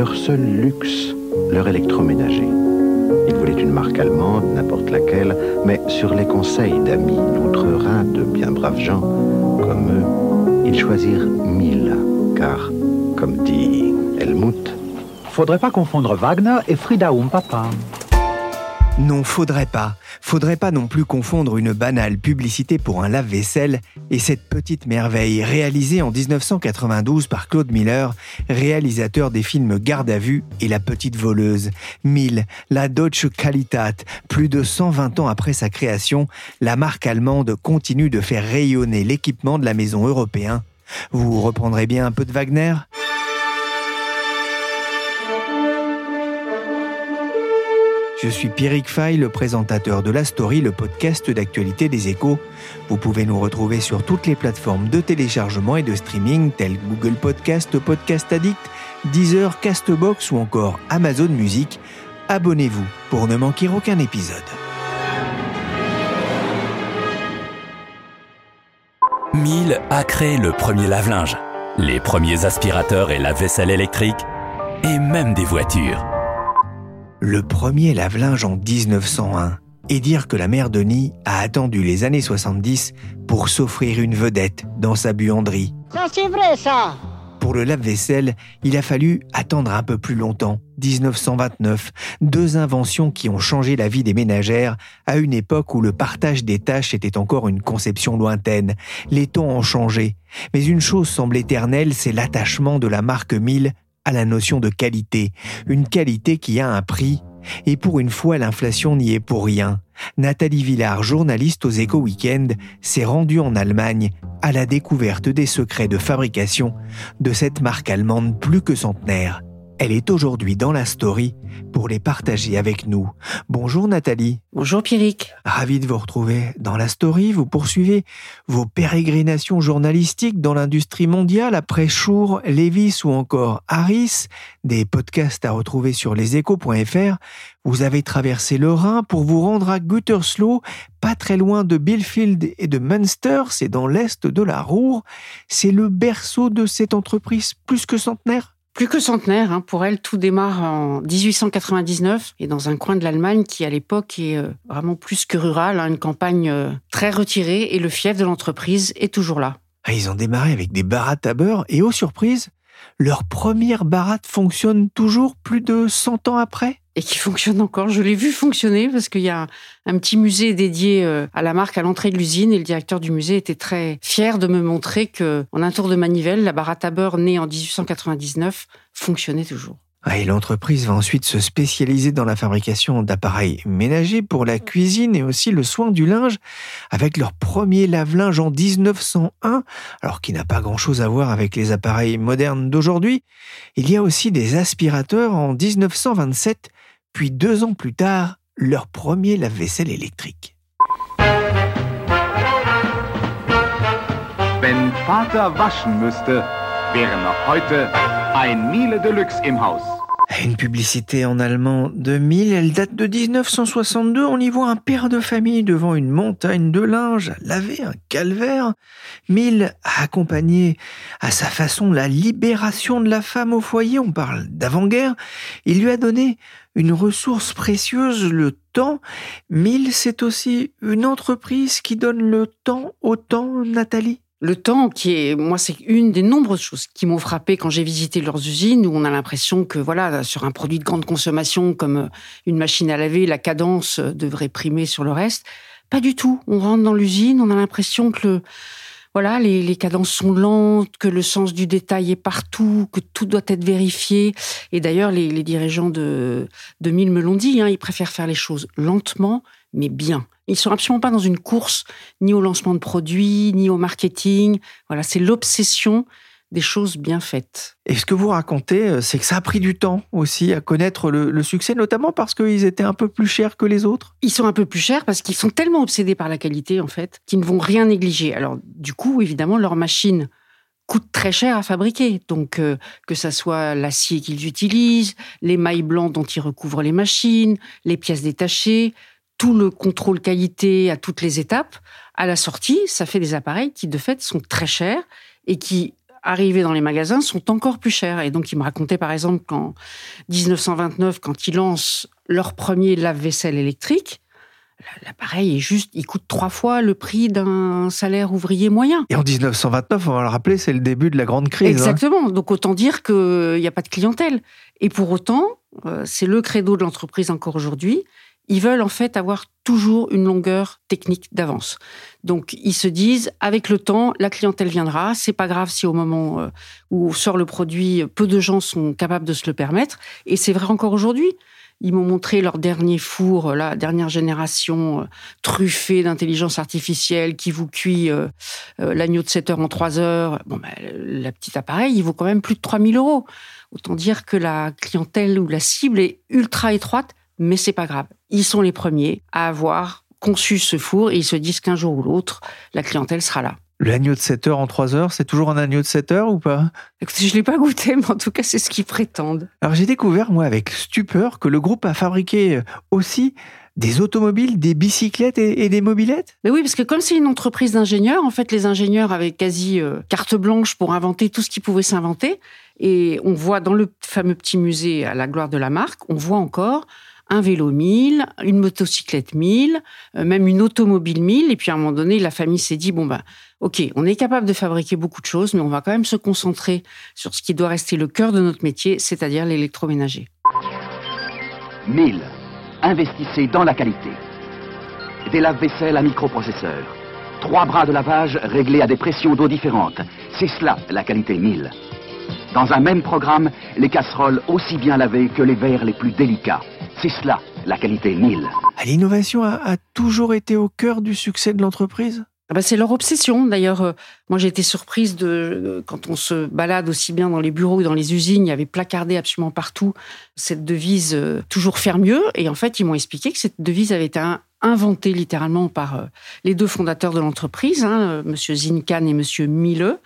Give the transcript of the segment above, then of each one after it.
Leur seul luxe, leur électroménager. Ils voulaient une marque allemande, n'importe laquelle, mais sur les conseils d'amis d'outre-Rhin, de bien braves gens comme eux, ils choisirent mille. Car, comme dit Helmut, Faudrait pas confondre Wagner et Frida Papa. Non, faudrait pas. Faudrait pas non plus confondre une banale publicité pour un lave-vaisselle et cette petite merveille réalisée en 1992 par Claude Miller, réalisateur des films Garde à vue et La petite voleuse. 1000, la Deutsche Qualität. Plus de 120 ans après sa création, la marque allemande continue de faire rayonner l'équipement de la maison européen. Vous reprendrez bien un peu de Wagner? Je suis Pierrick Fay, le présentateur de La Story, le podcast d'actualité des échos. Vous pouvez nous retrouver sur toutes les plateformes de téléchargement et de streaming telles Google Podcast, Podcast Addict, Deezer, Castbox ou encore Amazon Music. Abonnez-vous pour ne manquer aucun épisode. Miele a créé le premier lave-linge, les premiers aspirateurs et la vaisselle électrique, et même des voitures le premier lave-linge en 1901 et dire que la mère Denis a attendu les années 70 pour s'offrir une vedette dans sa buanderie. Ça c'est vrai ça Pour le lave-vaisselle, il a fallu attendre un peu plus longtemps, 1929, deux inventions qui ont changé la vie des ménagères à une époque où le partage des tâches était encore une conception lointaine. Les temps ont changé, mais une chose semble éternelle, c'est l'attachement de la marque Miele à la notion de qualité, une qualité qui a un prix, et pour une fois l'inflation n'y est pour rien. Nathalie Villard, journaliste aux Éco Weekend, s'est rendue en Allemagne à la découverte des secrets de fabrication de cette marque allemande plus que centenaire. Elle est aujourd'hui dans la story pour les partager avec nous. Bonjour Nathalie. Bonjour Pierrick. Ravi de vous retrouver dans la story. Vous poursuivez vos pérégrinations journalistiques dans l'industrie mondiale après Chour, Levis ou encore Harris. Des podcasts à retrouver sur leséchos.fr. Vous avez traversé le Rhin pour vous rendre à Gütersloh, pas très loin de Bielefeld et de Münster, c'est dans l'est de la Ruhr. C'est le berceau de cette entreprise plus que centenaire plus que centenaire, hein. pour elle, tout démarre en 1899 et dans un coin de l'Allemagne qui, à l'époque, est euh, vraiment plus que rural, hein, une campagne euh, très retirée et le fief de l'entreprise est toujours là. Ah, ils ont démarré avec des barattes à beurre et, aux surprises, leur première baratte fonctionne toujours plus de 100 ans après? Et qui fonctionne encore. Je l'ai vu fonctionner parce qu'il y a un, petit musée dédié euh, à la marque à l'entrée de l'usine et le directeur du musée était très fier de me montrer que, en un tour de manivelle, la baratte à beurre née en 1899 fonctionnait toujours. Ah, et l'entreprise va ensuite se spécialiser dans la fabrication d'appareils ménagers pour la cuisine et aussi le soin du linge avec leur premier lave-linge en 1901, alors qui n'a pas grand-chose à voir avec les appareils modernes d'aujourd'hui. Il y a aussi des aspirateurs en 1927 puis deux ans plus tard, leur premier lave-vaisselle électrique. Im Haus. Une publicité en allemand de 1000, elle date de 1962. On y voit un père de famille devant une montagne de linge laver, un calvaire. 1000 a accompagné à sa façon la libération de la femme au foyer. On parle d'avant-guerre. Il lui a donné une ressource précieuse, le temps. 1000, c'est aussi une entreprise qui donne le temps au temps, Nathalie le temps qui est, moi, c'est une des nombreuses choses qui m'ont frappé quand j'ai visité leurs usines où on a l'impression que, voilà, sur un produit de grande consommation comme euh, une machine à laver, la cadence euh, devrait primer sur le reste. Pas du tout. On rentre dans l'usine, on a l'impression que, voilà, les, cadences sont lentes, que le sens du détail est partout, que tout doit être vérifié. Et d'ailleurs, les, dirigeants de, de Mille me l'ont dit, hein, ils préfèrent faire les choses lentement, mais bien. Ils sont absolument pas dans une course ni au lancement de produits, ni au marketing. Voilà, c'est l'obsession des choses bien faites. Et ce que vous racontez, euh, c'est que ça a pris du temps aussi à connaître le, le succès, notamment parce qu'ils étaient un peu plus chers que les autres. Ils sont un peu plus chers parce qu'ils sont tellement obsédés par la qualité, en fait, qu'ils ne vont rien négliger. Alors, du coup, évidemment, leurs machines coûtent très cher à fabriquer. Donc, euh, que ça soit l'acier qu'ils utilisent, les mailles blancs dont ils recouvrent les machines, les pièces détachées, tout le contrôle qualité à toutes les étapes, à la sortie, ça fait des appareils qui, de fait, sont très chers et qui, arrivés dans les magasins, sont encore plus chers. Et donc, ils me racontaient, par exemple, qu'en 1929, quand ils lancent leur premier lave-vaisselle électrique, L'appareil est juste, il coûte trois fois le prix d'un salaire ouvrier moyen. Et en 1929, on va le rappeler, c'est le début de la grande crise. hein. Exactement. Donc autant dire qu'il n'y a pas de clientèle. Et pour autant, euh, c'est le credo de l'entreprise encore aujourd'hui. Ils veulent en fait avoir toujours une longueur technique d'avance. Donc ils se disent, avec le temps, la clientèle viendra. C'est pas grave si au moment euh, où sort le produit, peu de gens sont capables de se le permettre. Et c'est vrai encore aujourd'hui. Ils m'ont montré leur dernier four, la dernière génération, euh, truffée d'intelligence artificielle, qui vous cuit euh, euh, l'agneau de 7 heures en 3 heures. Bon, ben, la petite appareil, il vaut quand même plus de 3000 euros. Autant dire que la clientèle ou la cible est ultra étroite, mais c'est pas grave. Ils sont les premiers à avoir conçu ce four et ils se disent qu'un jour ou l'autre, la clientèle sera là. L'agneau de 7 heures en 3 heures, c'est toujours un agneau de 7 heures ou pas? Écoutez, je l'ai pas goûté, mais en tout cas, c'est ce qu'ils prétendent. Alors j'ai découvert, moi, avec stupeur, que le groupe a fabriqué aussi des automobiles, des bicyclettes et, et des mobilettes? Mais oui, parce que comme c'est une entreprise d'ingénieurs, en fait, les ingénieurs avaient quasi euh, carte blanche pour inventer tout ce qui pouvait s'inventer. Et on voit dans le fameux petit musée à la gloire de la marque, on voit encore un vélo 1000, une motocyclette 1000, euh, même une automobile 1000. Et puis à un moment donné, la famille s'est dit, bon ben, ok, on est capable de fabriquer beaucoup de choses, mais on va quand même se concentrer sur ce qui doit rester le cœur de notre métier, c'est-à-dire l'électroménager. 1000. Investissez dans la qualité. Des lave-vaisselle à microprocesseur. Trois bras de lavage réglés à des pressions d'eau différentes. C'est cela, la qualité 1000. Dans un même programme, les casseroles aussi bien lavées que les verres les plus délicats. C'est cela, la qualité 1000. Ah, L'innovation a, a toujours été au cœur du succès de l'entreprise? Ah bah, c'est leur obsession. D'ailleurs, euh, moi j'ai été surprise de euh, quand on se balade aussi bien dans les bureaux que dans les usines, il y avait placardé absolument partout cette devise euh, toujours faire mieux. Et en fait, ils m'ont expliqué que cette devise avait été inventée littéralement par euh, les deux fondateurs de l'entreprise, hein, euh, Monsieur Zinkan et Monsieur Mille,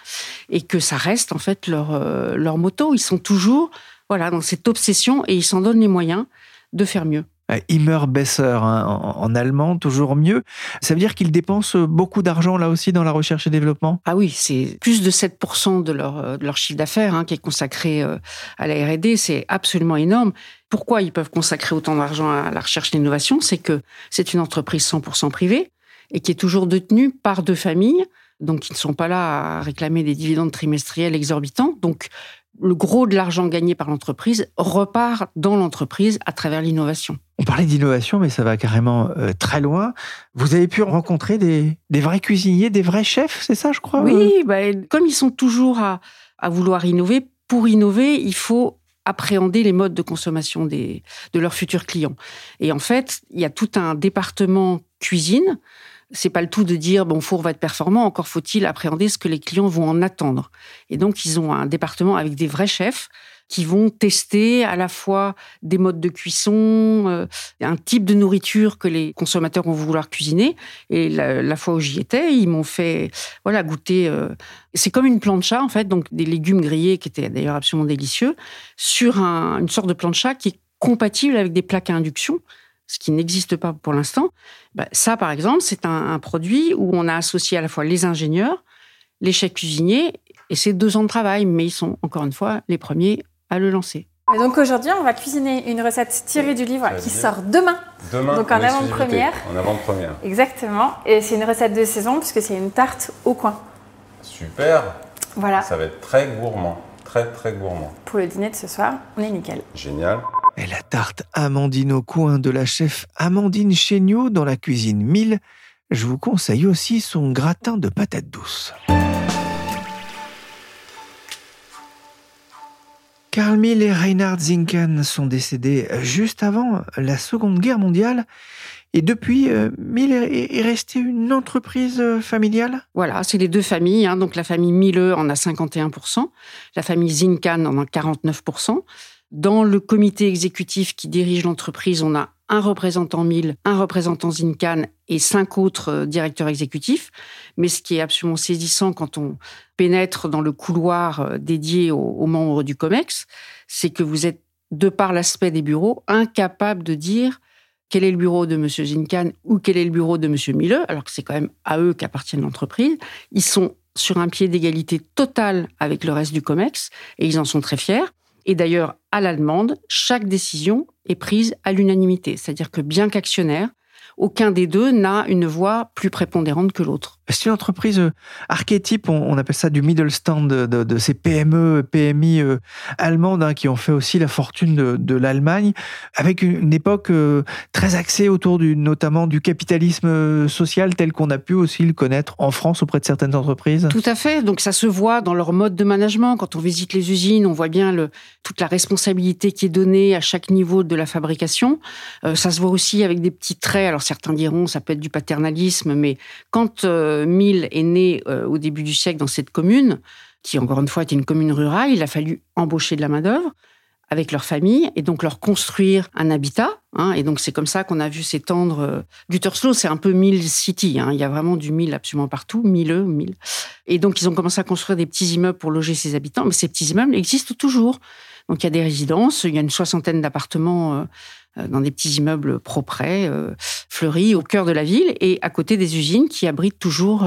et que ça reste en fait leur euh, leur motto. Ils sont toujours voilà dans cette obsession et ils s'en donnent les moyens de faire mieux. Euh, Immer besser hein, en, allemand, toujours mieux. Ça veut dire qu'ils dépensent beaucoup d'argent là aussi dans la recherche et développement? Ah oui, c'est plus de 7% de leur, euh, de leur chiffre d'affaires hein, qui est consacré euh, à la R&D. C'est absolument énorme. Pourquoi ils peuvent consacrer autant d'argent à la recherche et l'innovation? C'est que c'est une entreprise 100% privée et qui est toujours détenue par deux familles, donc qui ne sont pas là à réclamer des dividendes trimestriels exorbitants. Donc le gros de l'argent gagné par l'entreprise repart dans l'entreprise à travers l'innovation. On parlait d'innovation, mais ça va carrément euh, très loin. Vous avez pu rencontrer des, des vrais cuisiniers, des vrais chefs, c'est ça, je crois euh? Oui, bah, comme ils sont toujours à, à vouloir innover, pour innover, il faut appréhender les modes de consommation des, de leurs futurs clients. Et en fait, il y a tout un département cuisine. C'est pas le tout de dire bon four va être performant, encore faut-il appréhender ce que les clients vont en attendre. Et donc ils ont un département avec des vrais chefs qui vont tester à la fois des modes de cuisson, euh, un type de nourriture que les consommateurs vont vouloir cuisiner. Et la, fois où j'y étais, ils m'ont fait voilà goûter. euh, c'est comme une plancha en fait, donc des légumes grillés qui étaient d'ailleurs absolument délicieux sur un- une sorte de plancha qui est compatible avec des plaques à induction, ce qui n'existe pas pour l'instant. Bah, ça, par exemple, c'est un, un produit où on a associé à la fois les ingénieurs, les chefs cuisiniers, et c'est deux ans de travail, mais ils sont encore une fois les premiers à le lancer. Et donc aujourd'hui, on va cuisiner une recette tirée du livre qui dire sort demain. Demain, Donc en avant-première. En avant-première. Exactement. Et c'est une recette de saison puisque c'est une tarte au coin. Super. Voilà. Ça va être très gourmand. Très, très gourmand. Pour le dîner de ce soir, on est nickel. Génial. Et la tarte Amandine au coin de la chef Amandine Chéniaud dans la cuisine 1000. Je vous conseille aussi son gratin de patates douces. Carl Mill et Reinhard Zinken sont décédés juste avant la Seconde Guerre mondiale. Et depuis, euh, Miele est, est restée une entreprise euh, familiale? Voilà, c'est les deux familles. hein. Donc la famille Mille en a 51%, la famille Zinkan en a 49%. Dans le comité exécutif qui dirige l'entreprise, on a un représentant Mille, un représentant Zinkan et cinq autres euh, directeurs exécutifs. Mais ce qui est absolument saisissant quand on pénètre dans le couloir euh, dédié aux membres du COMEX, c'est que vous êtes, de par l'aspect des bureaux, incapable de dire quel est le bureau de M. Zinkan ou quel est le bureau de M. Mille, alors que c'est quand même à eux qu'appartient l'entreprise. Ils sont sur un pied d'égalité totale avec le reste du COMEX et ils en sont très fiers. Et d'ailleurs, à la demande, chaque décision est prise à l'unanimité. C'est-à-dire que bien qu'actionnaire, aucun des deux n'a une voix plus prépondérante que l'autre. C'est une entreprise euh, archétype, on, appelle ça du middle stand de, ces PME, PMI euh, allemandes hein, qui ont fait aussi la fortune de, l'Allemagne, avec une, époque euh, très axée autour notamment du capitalisme social tel qu'on a pu aussi le connaître en France auprès de certaines entreprises. Tout à fait. Donc ça se voit dans leur mode de management. Quand on visite les usines, on voit bien toute la responsabilité qui est donnée à chaque niveau de la fabrication. Ça se voit aussi avec des petits traits. Alors certains diront ça peut être du paternalisme, mais quand euh, Mill est né euh, au début du siècle dans cette commune, qui encore une fois était une commune rurale, il a fallu embaucher de la main d'œuvre avec leur famille et donc leur construire un habitat. hein. et donc c'est comme ça qu'on a vu s'étendre. euh, c'est un peu Mill City. hein. il y a vraiment du Mill absolument partout, Mille, Mill. Et donc ils ont commencé à construire des petits immeubles pour loger ces habitants, mais ces petits immeubles existent toujours. Donc il y a des résidences, il y a une soixantaine d'appartements euh, euh, dans des petits immeubles propres, euh, fleuris au cœur de la ville et à côté des usines qui abritent toujours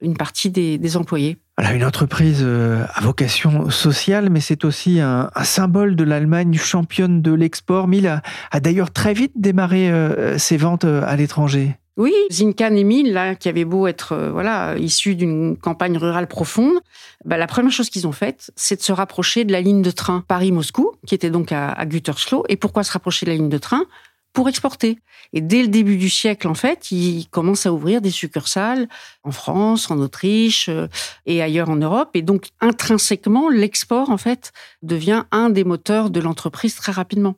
une partie des, employés. Voilà, une entreprise à vocation sociale, mais c'est aussi un, symbole de l'Allemagne championne de l'export. Mill a, d'ailleurs très vite démarré ses ventes à l'étranger. Oui, Zinkan et Mill, là, qui avaient beau être euh, voilà issus d'une campagne rurale profonde, bah, la première chose qu'ils ont faite, c'est de se rapprocher de la ligne de train Paris-Moscou, qui était donc à, à Gütersloh. Et pourquoi se rapprocher de la ligne de train? Pour exporter. Et dès le début du siècle, en fait, ils commencent à ouvrir des succursales en France, en Autriche euh, et ailleurs en Europe. Et donc, intrinsèquement, l'export, en fait, devient un des moteurs de l'entreprise très rapidement.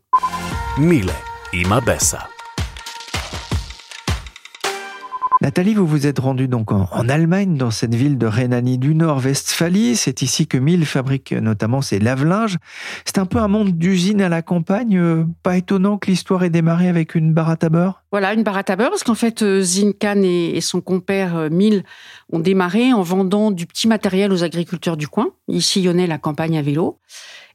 Miele, immer Nathalie, vous vous êtes rendue donc en, Allemagne, dans cette ville de Rhénanie du Nord-Westphalie. C'est ici que Mill fabrique notamment ses lave-linges. C'est un peu un monde d'usine à la campagne. euh, Pas étonnant que l'histoire ait démarré avec une baratte à beurre? Voilà, une baratte à beurre, parce qu'en fait, euh, Zinkan et, son compère euh, Mill ont démarré en vendant du petit matériel aux agriculteurs du coin. Ils sillonnaient la campagne à vélo.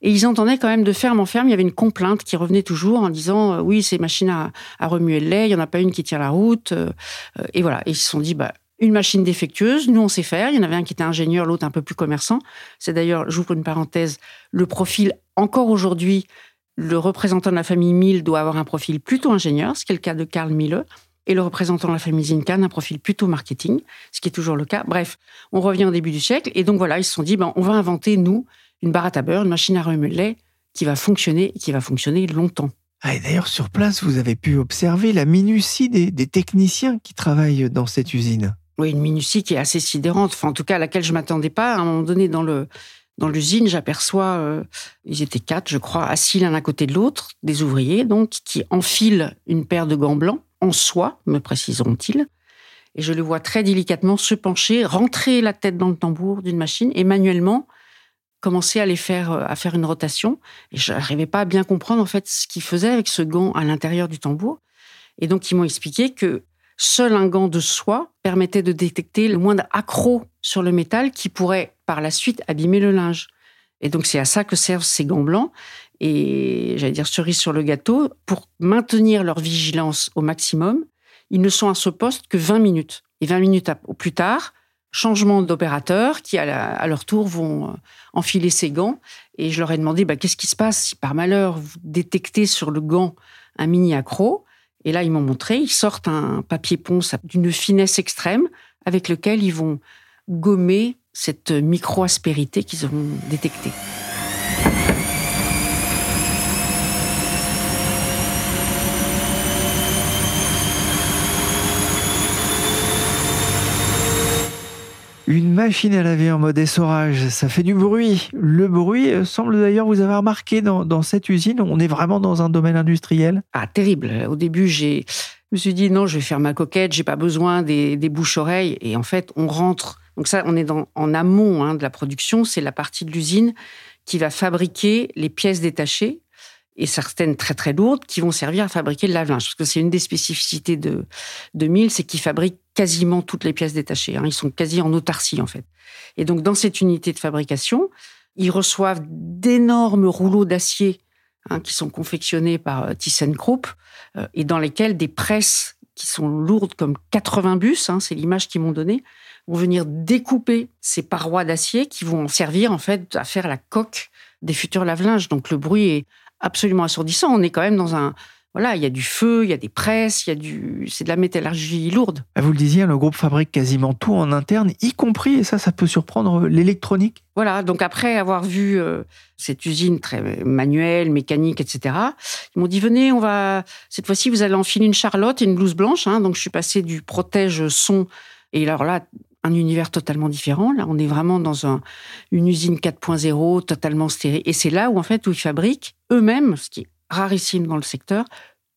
Et ils entendaient quand même de ferme en ferme, il y avait une complainte qui revenait toujours en disant euh, oui, ces machines à, à remuer le lait, il n'y en a pas une qui tient la route. euh, euh, et voilà, et ils se sont dit, bah, une machine défectueuse, nous on sait faire. Il y en avait un qui était ingénieur, l'autre un peu plus commerçant. C'est d'ailleurs, j'ouvre une parenthèse, le profil encore aujourd'hui, le représentant de la famille Mill doit avoir un profil plutôt ingénieur, ce qui est le cas de Karl Mille et le représentant de la famille Zinkan un profil plutôt marketing, ce qui est toujours le cas. Bref, on revient au début du siècle, et donc voilà, ils se sont dit, ben, on va inventer, nous, une baratte à beurre, une machine à remuer le lait, qui va fonctionner, et qui va fonctionner longtemps. Ah, et d'ailleurs, sur place, vous avez pu observer la minutie des, des techniciens qui travaillent dans cette usine. Oui, une minutie qui est assez sidérante, enfin, en tout cas, à laquelle je m'attendais pas. À un moment donné, dans le dans l'usine, j'aperçois, euh, ils étaient quatre, je crois, assis l'un à côté de l'autre, des ouvriers, donc, qui enfilent une paire de gants blancs, en soie, me préciseront-ils. Et je le vois très délicatement se pencher, rentrer la tête dans le tambour d'une machine et manuellement commencer à les faire, euh, à faire une rotation. Et je n'arrivais pas à bien comprendre, en fait, ce qu'ils faisaient avec ce gant à l'intérieur du tambour. Et donc, ils m'ont expliqué que seul un gant de soie permettait de détecter le moindre accroc sur le métal qui pourrait, par la suite, abîmer le linge. Et donc, c'est à ça que servent ces gants blancs. Et j'allais dire cerise sur le gâteau, pour maintenir leur vigilance au maximum, ils ne sont à ce poste que 20 minutes. Et 20 minutes au plus tard, changement d'opérateurs qui, à, leur tour, vont euh, enfiler ces gants. Et je leur ai demandé bah, qu'est-ce qui se passe si par malheur vous détectez sur le gant un mini accro. Et là, ils m'ont montré, ils sortent un papier ponce d'une finesse extrême avec lequel ils vont gommer cette micro-aspérité qu'ils auront détectée. Une machine à laver en mode essorage, ça fait du bruit. Le bruit euh, semble d'ailleurs vous avoir remarqué dans, cette usine. On est vraiment dans un domaine industriel. Ah, terrible. Au début, j'ai Je me suis dit non, je vais faire ma coquette, j'ai pas besoin des, bouches-oreilles. Et en fait, on rentre. Donc ça, on est en amont hein, de la production. C'est la partie de l'usine qui va fabriquer les pièces détachées et certaines très très lourdes qui vont servir à fabriquer le lave-linge. Parce que c'est une des spécificités de, de Mille, c'est qu'ils fabriquent quasiment toutes les pièces détachées. Hein. Ils sont quasi en autarcie en fait. Et donc dans cette unité de fabrication, ils reçoivent d'énormes rouleaux d'acier hein, qui sont confectionnés par euh, ThyssenKrupp euh, et dans lesquels des presses qui sont lourdes comme 80 bus, hein, c'est l'image qu'ils m'ont donnée, vont venir découper ces parois d'acier qui vont servir en fait à faire la coque des futurs lave-linges. Donc le bruit est absolument assourdissant. On est quand même dans un voilà, il y a du feu, il y a des presses, il y a du, c'est de la métallurgie lourde. Ah, vous le disiez, le groupe fabrique quasiment tout en interne, y compris, et ça, ça peut surprendre l'électronique. Voilà, donc après avoir vu euh, cette usine très manuelle, mécanique, etc., ils m'ont dit venez, on va cette fois-ci vous allez enfiler une charlotte et une blouse blanche. Hein. donc je suis passé du protège son et alors là un univers totalement différent. Là, on est vraiment dans un, une usine 4.0 totalement stérile. Et c'est là où en fait où ils fabriquent eux-mêmes, ce qui est rarissime dans le secteur,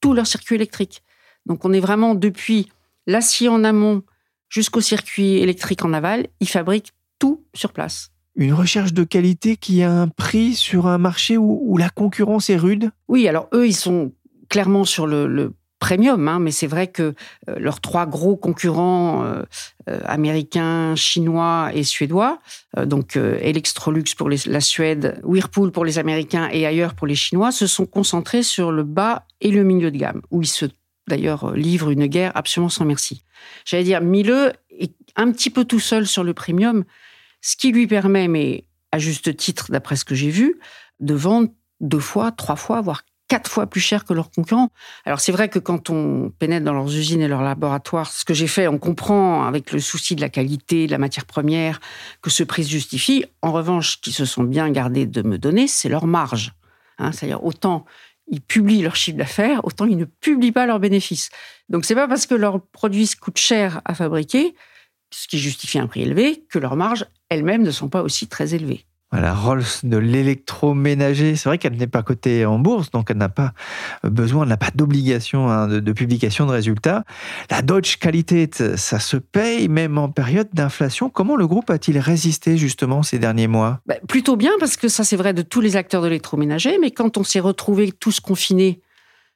tous leurs circuits électriques. Donc on est vraiment depuis l'acier en amont jusqu'au circuit électrique en aval, ils fabriquent tout sur place. Une recherche de qualité qui a un prix sur un marché où, la concurrence est rude? Oui, alors eux, ils sont clairement sur le, premium, hein, mais c'est vrai que euh, leurs trois gros concurrents euh, euh, américains, chinois et suédois, donc Electrolux pour la Suède, Whirlpool pour les Américains et ailleurs pour les Chinois, se sont concentrés sur le bas et le milieu de gamme, où ils se d'ailleurs livrent une guerre absolument sans merci. J'allais dire, Miele est un petit peu tout seul sur le premium, ce qui lui permet, mais à juste titre d'après ce que j'ai vu, de vendre deux fois, trois fois, voire quatre fois plus cher que leurs concurrents. Alors c'est vrai que quand on pénètre dans leurs usines et leurs laboratoires, ce que j'ai fait, on comprend avec le souci de la qualité, de la matière première, que ce prix se justifie. En revanche, ce qu'ils se sont bien gardés de me donner, c'est leur marge. Hein, C'est-à-dire autant ils publient leur chiffre d'affaires, autant ils ne publient pas leurs bénéfices. Donc c'est pas parce que leurs produits coûtent cher à fabriquer, ce qui justifie un prix élevé, que leurs marges elles-mêmes ne sont pas aussi très élevées. Voilà, Rolls de l'électroménager. C'est vrai qu'elle n'est pas cotée en bourse, donc elle n'a pas besoin, elle n'a pas d'obligation hein, de, publication de résultats. La Dodge Qualität, ça se paye même en période d'inflation. Comment le groupe a-t-il résisté justement ces derniers mois? Bah, Plutôt bien, parce que ça c'est vrai de tous les acteurs de l'électroménager, mais quand on s'est retrouvés tous confinés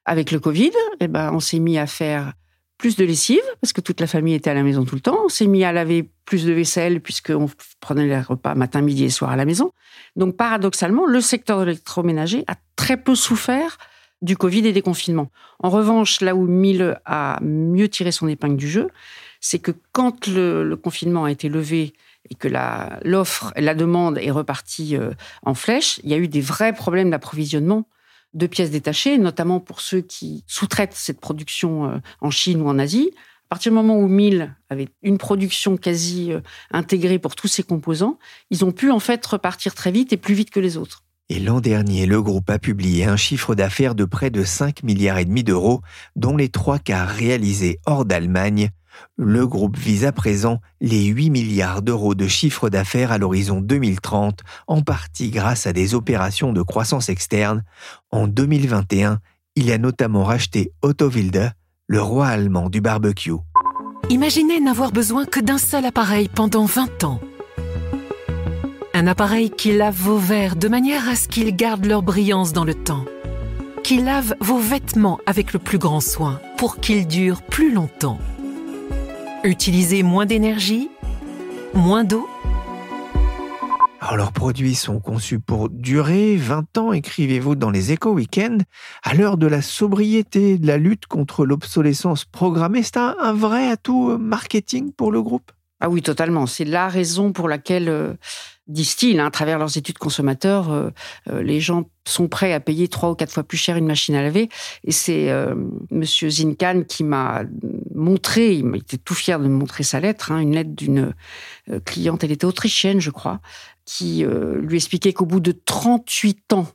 avec le Covid, eh ben, on s'est mis à faire plus de lessive, parce que toute la famille était à la maison tout le temps. On s'est mis à laver plus de vaisselle, puisqu'on prenait les repas matin, midi et soir à la maison. Donc, paradoxalement, le secteur de l'électroménager a très peu souffert du Covid et des confinements. En revanche, là où Mille a mieux tiré son épingle du jeu, c'est que quand le, confinement a été levé et que l'offre, la, la demande est repartie euh, en flèche, il y a eu des vrais problèmes d'approvisionnement de pièces détachées, notamment pour ceux qui sous-traitent cette production euh, en Chine ou en Asie. À partir du moment où Mill avait une production quasi euh, intégrée pour tous ses composants, ils ont pu en fait repartir très vite et plus vite que les autres. Et l'an dernier, le groupe a publié un chiffre d'affaires de près de 5 milliards et demi d'euros, dont les trois quarts réalisés hors d'Allemagne, le groupe vise à présent les 8 milliards d'euros de chiffre d'affaires à l'horizon 2030, en partie grâce à des opérations de croissance externe. En 2021, il a notamment racheté Otto Wilde, le roi allemand du barbecue. Imaginez n'avoir besoin que d'un seul appareil pendant 20 ans. Un appareil qui lave vos verres de manière à ce qu'ils gardent leur brillance dans le temps. Qui lave vos vêtements avec le plus grand soin pour qu'ils durent plus longtemps Utiliser moins d'énergie Moins d'eau alors, leurs produits sont conçus pour durer 20 ans, écrivez-vous dans les éco weekends à l'heure de la sobriété, de la lutte contre l'obsolescence programmée. C'est un, vrai atout marketing pour le groupe? Ah oui, totalement. C'est la raison pour laquelle euh, disent-ils, hein, à travers leurs études consommateurs, euh, euh, les gens sont prêts à payer trois ou quatre fois plus cher une machine à laver. Et c'est euh, Monsieur Zinkan qui m'a montré, il était tout fier de me montrer sa lettre, hein, une lettre d'une cliente, elle était autrichienne, je crois, qui lui expliquait qu'au bout de 38 ans,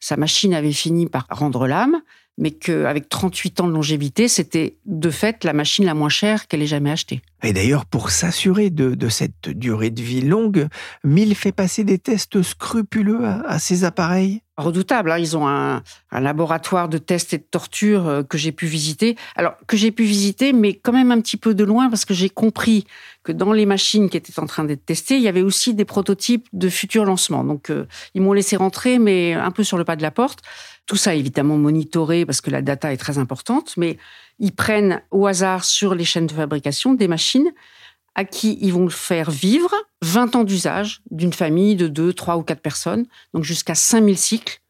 sa machine avait fini par rendre l'âme, mais qu'avec 38 ans de longévité, c'était de fait la machine la moins chère qu'elle ait jamais achetée. Et d'ailleurs, pour s'assurer de, cette durée de vie longue, Mill fait passer des tests scrupuleux à, à ses appareils redoutable. Hein. Ils ont un, laboratoire de tests et de torture euh, que j'ai pu visiter. Alors, que j'ai pu visiter, mais quand même un petit peu de loin, parce que j'ai compris que dans les machines qui étaient en train d'être testées, il y avait aussi des prototypes de futurs lancements. Donc, euh, ils m'ont laissé rentrer, mais un peu sur le pas de la porte. Tout ça, évidemment, monitoré, parce que la data est très importante, mais ils prennent au hasard sur les chaînes de fabrication des machines à qui ils vont faire vivre 20 ans d'usage d'une famille de 2, 3 ou 4 personnes, donc jusqu'à 5000 cycles.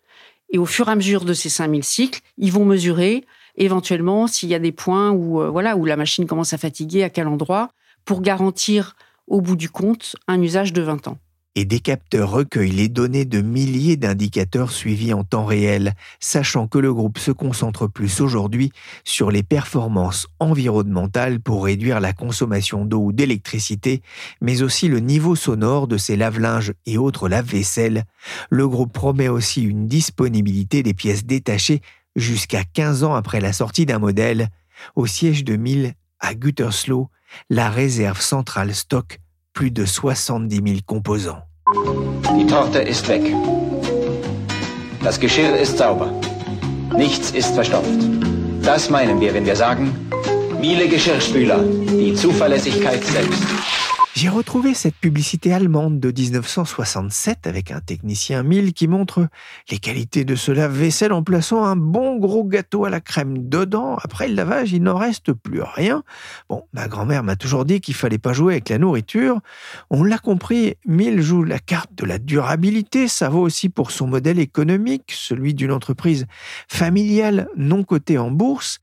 Et au fur et à mesure de ces 5000 cycles, ils vont mesurer éventuellement s'il y a des points où, euh, voilà, où la machine commence à fatiguer, à quel endroit, pour garantir au bout du compte un usage de 20 ans et des capteurs recueillent les données de milliers d'indicateurs suivis en temps réel, sachant que le groupe se concentre plus aujourd'hui sur les performances environnementales pour réduire la consommation d'eau ou d'électricité, mais aussi le niveau sonore de ses lave-linges et autres lave-vaisselle. Le groupe promet aussi une disponibilité des pièces détachées jusqu'à 15 ans après la sortie d'un modèle. Au siège de Mill, à Gütersloh, la réserve centrale stocke plus de 70 000 composants. Die Torte ist weg. Das Geschirr ist sauber. Nichts ist verstopft. Das meinen wir, wenn wir sagen, Miele Geschirrspüler, die Zuverlässigkeit selbst. J'ai retrouvé cette publicité allemande de 1967 avec un technicien Mill qui montre les qualités de ce lave-vaisselle en plaçant un bon gros gâteau à la crème dedans. Après le lavage, il n'en reste plus rien. Bon, ma grand-mère m'a toujours dit qu'il fallait pas jouer avec la nourriture. On l'a compris, Mill joue la carte de la durabilité. Ça vaut aussi pour son modèle économique, celui d'une entreprise familiale non cotée en bourse.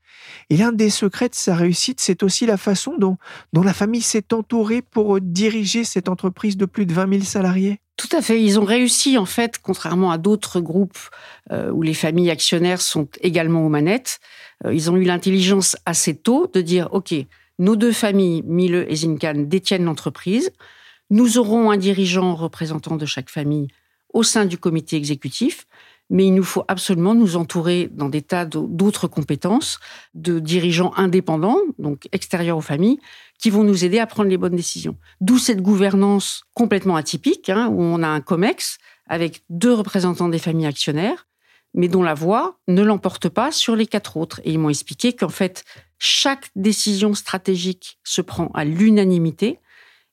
Et l'un des secrets de sa réussite, c'est aussi la façon dont, la famille s'est entourée pour diriger cette entreprise de plus de 20 000 salariés. Tout à fait. Ils ont réussi, en fait, contrairement à d'autres groupes euh, où les familles actionnaires sont également aux manettes, euh, ils ont eu l'intelligence assez tôt de dire, OK, nos deux familles, Mille et Zinkan, détiennent l'entreprise. Nous aurons un dirigeant représentant de chaque famille au sein du comité exécutif mais il nous faut absolument nous entourer dans des tas d'autres compétences, de dirigeants indépendants, donc extérieurs aux familles, qui vont nous aider à prendre les bonnes décisions. D'où cette gouvernance complètement atypique, hein, où on a un COMEX avec deux représentants des familles actionnaires, mais dont la voix ne l'emporte pas sur les quatre autres. Et ils m'ont expliqué qu'en fait, chaque décision stratégique se prend à l'unanimité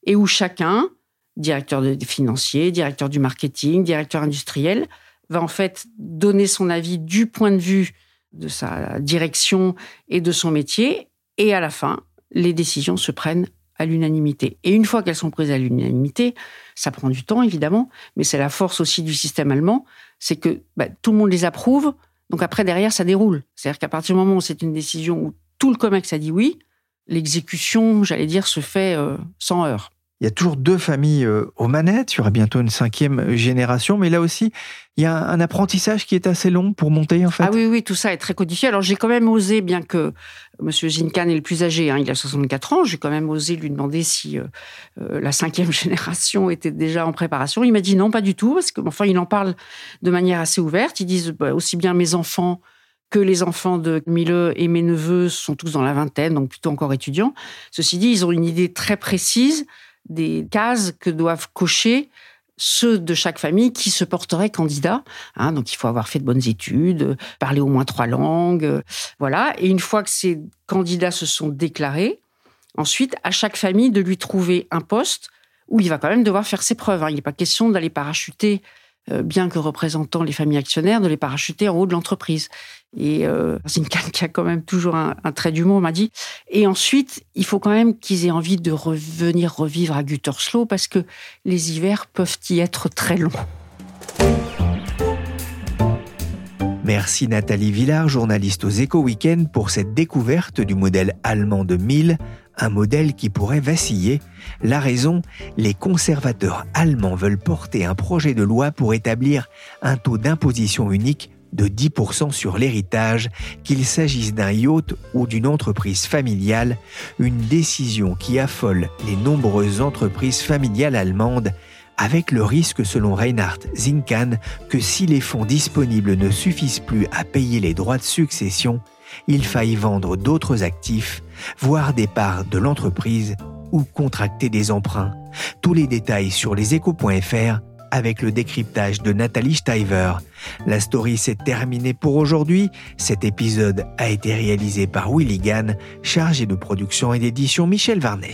et où chacun, directeur financier, directeur du marketing, directeur industriel, va en fait donner son avis du point de vue de sa direction et de son métier. Et à la fin, les décisions se prennent à l'unanimité. Et une fois qu'elles sont prises à l'unanimité, ça prend du temps évidemment, mais c'est la force aussi du système allemand, c'est que bah, tout le monde les approuve, donc après derrière ça déroule. C'est-à-dire qu'à partir du moment où c'est une décision où tout le COMEX a dit oui, l'exécution, j'allais dire, se fait euh, sans heurts. Il y a toujours deux familles euh, aux manettes, il y aura bientôt une cinquième génération, mais là aussi, il y a un apprentissage qui est assez long pour monter, en fait. Ah oui, oui, tout ça est très codifié. Alors j'ai quand même osé, bien que M. Zinkan est le plus âgé, hein, il a 64 ans, j'ai quand même osé lui demander si euh, euh, la cinquième génération était déjà en préparation. Il m'a dit non, pas du tout, parce que, enfin, il en parle de manière assez ouverte. Ils disent bah, aussi bien mes enfants que les enfants de Mille et mes neveux sont tous dans la vingtaine, donc plutôt encore étudiants. Ceci dit, ils ont une idée très précise des cases que doivent cocher ceux de chaque famille qui se porteraient candidats. Hein. donc, il faut avoir fait de bonnes études, parler au moins trois langues, voilà. Et une fois que ces candidats se sont déclarés, ensuite, à chaque famille de lui trouver un poste où il va quand même devoir faire ses preuves. Hein. Il n'est pas question d'aller parachuter euh, bien que représentant les familles actionnaires, de les parachuter en haut de l'entreprise. Et euh, Zinkan, qui a quand même toujours un, trait d'humour, m'a dit. Et ensuite, il faut quand même qu'ils aient envie de revenir revivre à Gütersloh parce que les hivers peuvent y être très longs. Merci Nathalie Villard, journaliste aux Éco Weekend, pour cette découverte du modèle allemand de 1000 un modèle qui pourrait vaciller. La raison, les conservateurs allemands veulent porter un projet de loi pour établir un taux d'imposition unique de 10% sur l'héritage, qu'il s'agisse d'un yacht ou d'une entreprise familiale, une décision qui affole les nombreuses entreprises familiales allemandes avec le risque selon Reinhard Zinkan que si les fonds disponibles ne suffisent plus à payer les droits de succession, il faille vendre d'autres actifs, voire des parts de l'entreprise ou contracter des emprunts. Tous les détails sur leséchos.fr avec le décryptage de Nathalie Steiver. La story s'est terminée pour aujourd'hui. Cet épisode a été réalisé par Willy Gann, chargé de production et d'édition Michel Varnet.